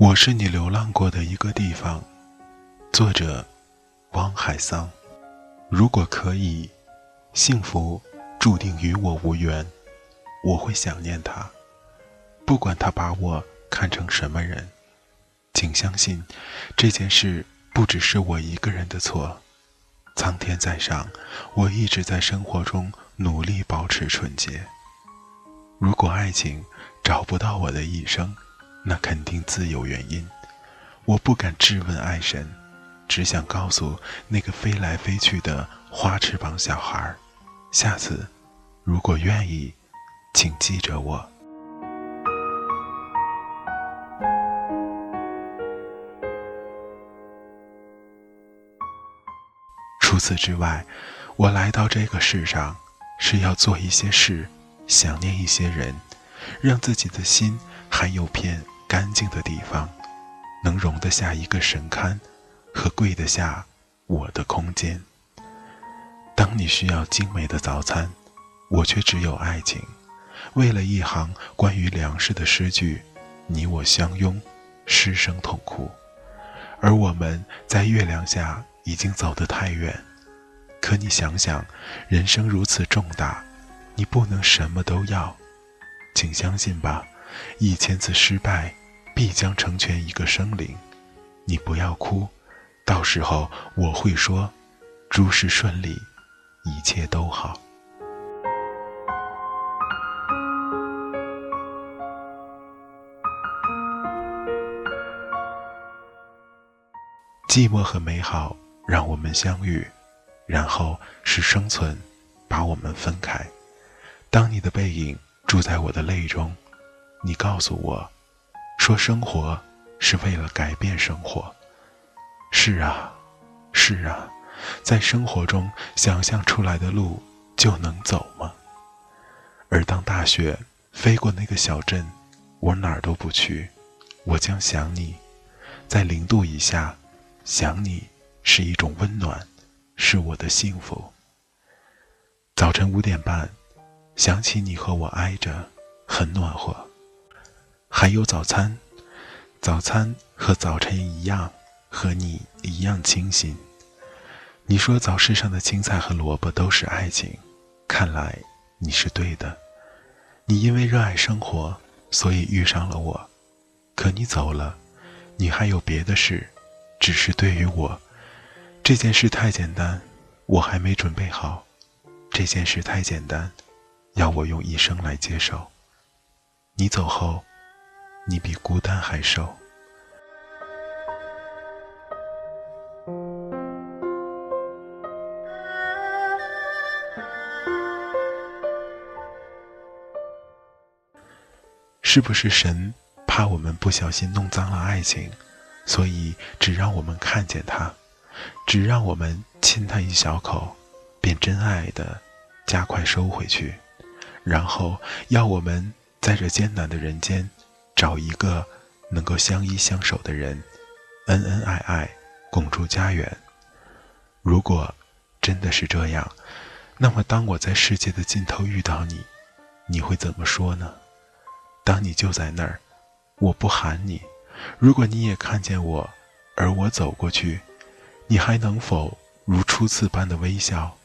我是你流浪过的一个地方。作者：汪海桑。如果可以，幸福注定与我无缘，我会想念他，不管他把我看成什么人。请相信，这件事不只是我一个人的错。苍天在上，我一直在生活中努力保持纯洁。如果爱情找不到我的一生，那肯定自有原因，我不敢质问爱神，只想告诉那个飞来飞去的花翅膀小孩下次，如果愿意，请记着我。除此之外，我来到这个世上，是要做一些事，想念一些人，让自己的心还有片。干净的地方，能容得下一个神龛，和跪得下我的空间。当你需要精美的早餐，我却只有爱情。为了一行关于粮食的诗句，你我相拥，失声痛哭。而我们在月亮下已经走得太远。可你想想，人生如此重大，你不能什么都要。请相信吧。一千次失败，必将成全一个生灵。你不要哭，到时候我会说：诸事顺利，一切都好。寂寞和美好让我们相遇，然后是生存把我们分开。当你的背影住在我的泪中。你告诉我，说生活是为了改变生活。是啊，是啊，在生活中想象出来的路就能走吗？而当大雪飞过那个小镇，我哪儿都不去，我将想你。在零度以下，想你是一种温暖，是我的幸福。早晨五点半，想起你和我挨着，很暖和。还有早餐，早餐和早晨一样，和你一样清新。你说早市上的青菜和萝卜都是爱情，看来你是对的。你因为热爱生活，所以遇上了我。可你走了，你还有别的事，只是对于我，这件事太简单，我还没准备好。这件事太简单，要我用一生来接受。你走后。你比孤单还瘦，是不是神怕我们不小心弄脏了爱情，所以只让我们看见它，只让我们亲它一小口，便真爱的加快收回去，然后要我们在这艰难的人间。找一个能够相依相守的人，恩恩爱爱，共筑家园。如果真的是这样，那么当我在世界的尽头遇到你，你会怎么说呢？当你就在那儿，我不喊你。如果你也看见我，而我走过去，你还能否如初次般的微笑，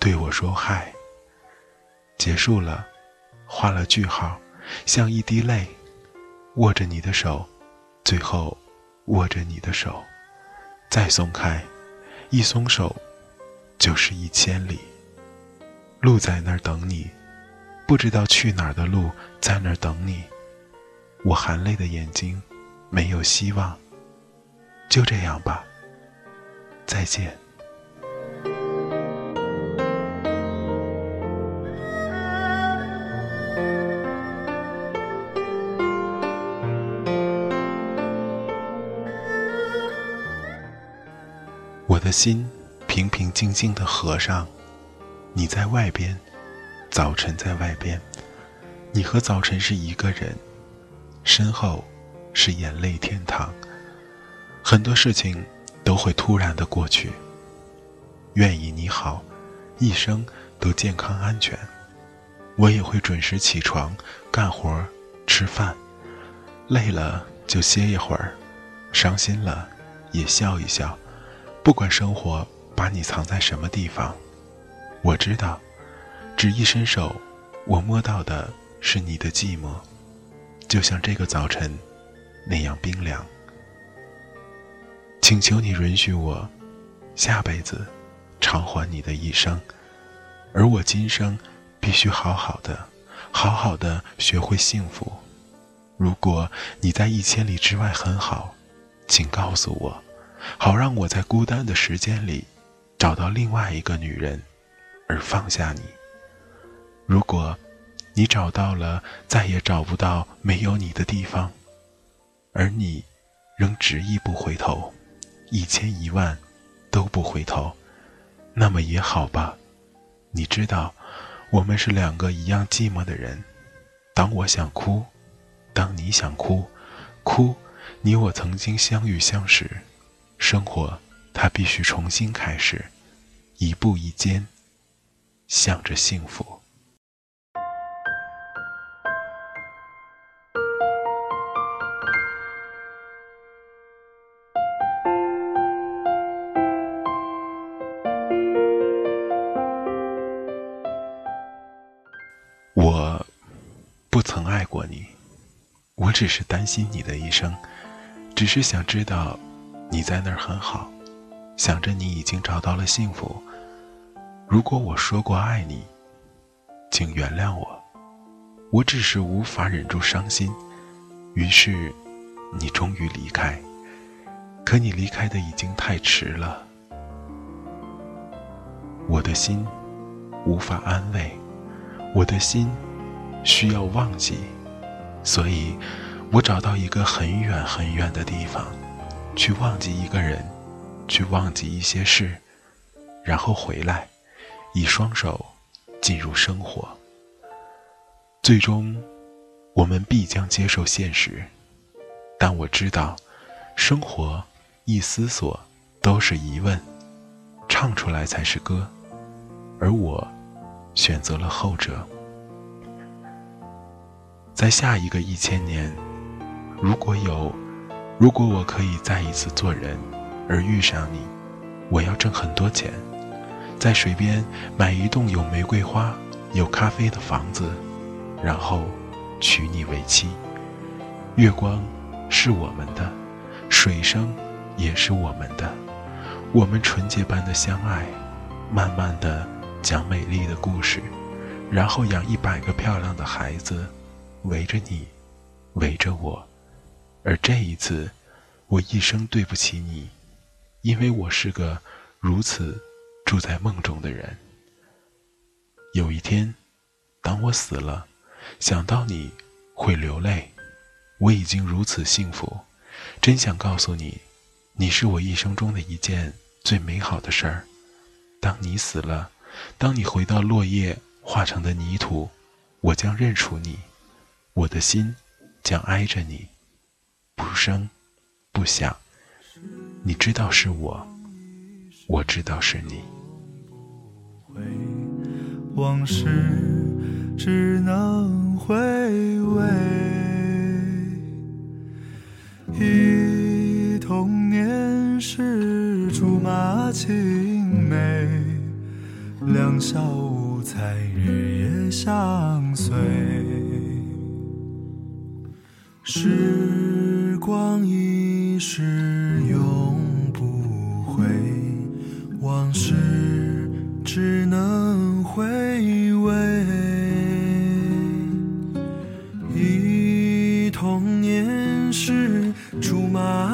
对我说嗨？结束了，画了句号，像一滴泪，握着你的手，最后握着你的手，再松开，一松手，就是一千里。路在那儿等你，不知道去哪儿的路在那儿等你。我含泪的眼睛，没有希望。就这样吧，再见。我的心平平静静的合上，你在外边，早晨在外边，你和早晨是一个人，身后是眼泪天堂。很多事情都会突然的过去。愿意你好，一生都健康安全。我也会准时起床，干活，吃饭，累了就歇一会儿，伤心了也笑一笑。不管生活把你藏在什么地方，我知道，只一伸手，我摸到的是你的寂寞，就像这个早晨那样冰凉。请求你允许我，下辈子偿还你的一生，而我今生必须好好的、好好的学会幸福。如果你在一千里之外很好，请告诉我，好让我在孤单的时间里找到另外一个女人，而放下你。如果你找到了，再也找不到没有你的地方，而你仍执意不回头。一千一万都不回头，那么也好吧。你知道，我们是两个一样寂寞的人。当我想哭，当你想哭，哭，你我曾经相遇相识，生活它必须重新开始，一步一肩，向着幸福。我不曾爱过你，我只是担心你的一生，只是想知道你在那儿很好，想着你已经找到了幸福。如果我说过爱你，请原谅我，我只是无法忍住伤心。于是，你终于离开，可你离开的已经太迟了，我的心无法安慰。我的心需要忘记，所以，我找到一个很远很远的地方，去忘记一个人，去忘记一些事，然后回来，以双手进入生活。最终，我们必将接受现实，但我知道，生活一思索都是疑问，唱出来才是歌，而我。选择了后者。在下一个一千年，如果有，如果我可以再一次做人，而遇上你，我要挣很多钱，在水边买一栋有玫瑰花、有咖啡的房子，然后娶你为妻。月光是我们的，水声也是我们的，我们纯洁般的相爱，慢慢的。讲美丽的故事，然后养一百个漂亮的孩子，围着你，围着我。而这一次，我一生对不起你，因为我是个如此住在梦中的人。有一天，当我死了，想到你会流泪。我已经如此幸福，真想告诉你，你是我一生中的一件最美好的事儿。当你死了。当你回到落叶化成的泥土，我将认出你，我的心将挨着你，不声不响。你知道是我，我知道是你。往事只能回味，忆童年。时，竹马青梅，两小无猜，日夜相随。是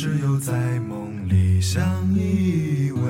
只有在梦里相依偎。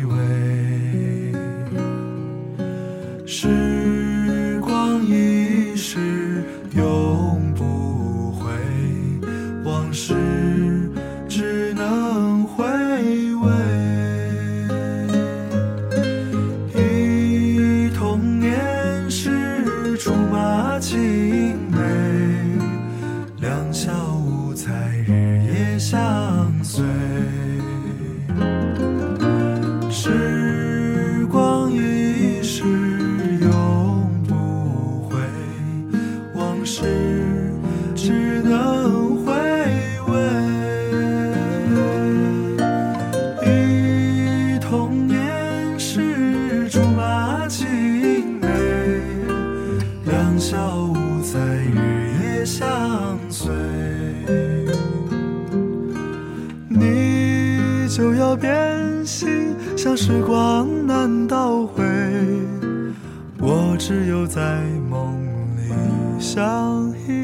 事只能回味。忆童年时，竹马青梅，两小无猜，日夜相随。你就要变心，像时光难倒回，我只有在梦相依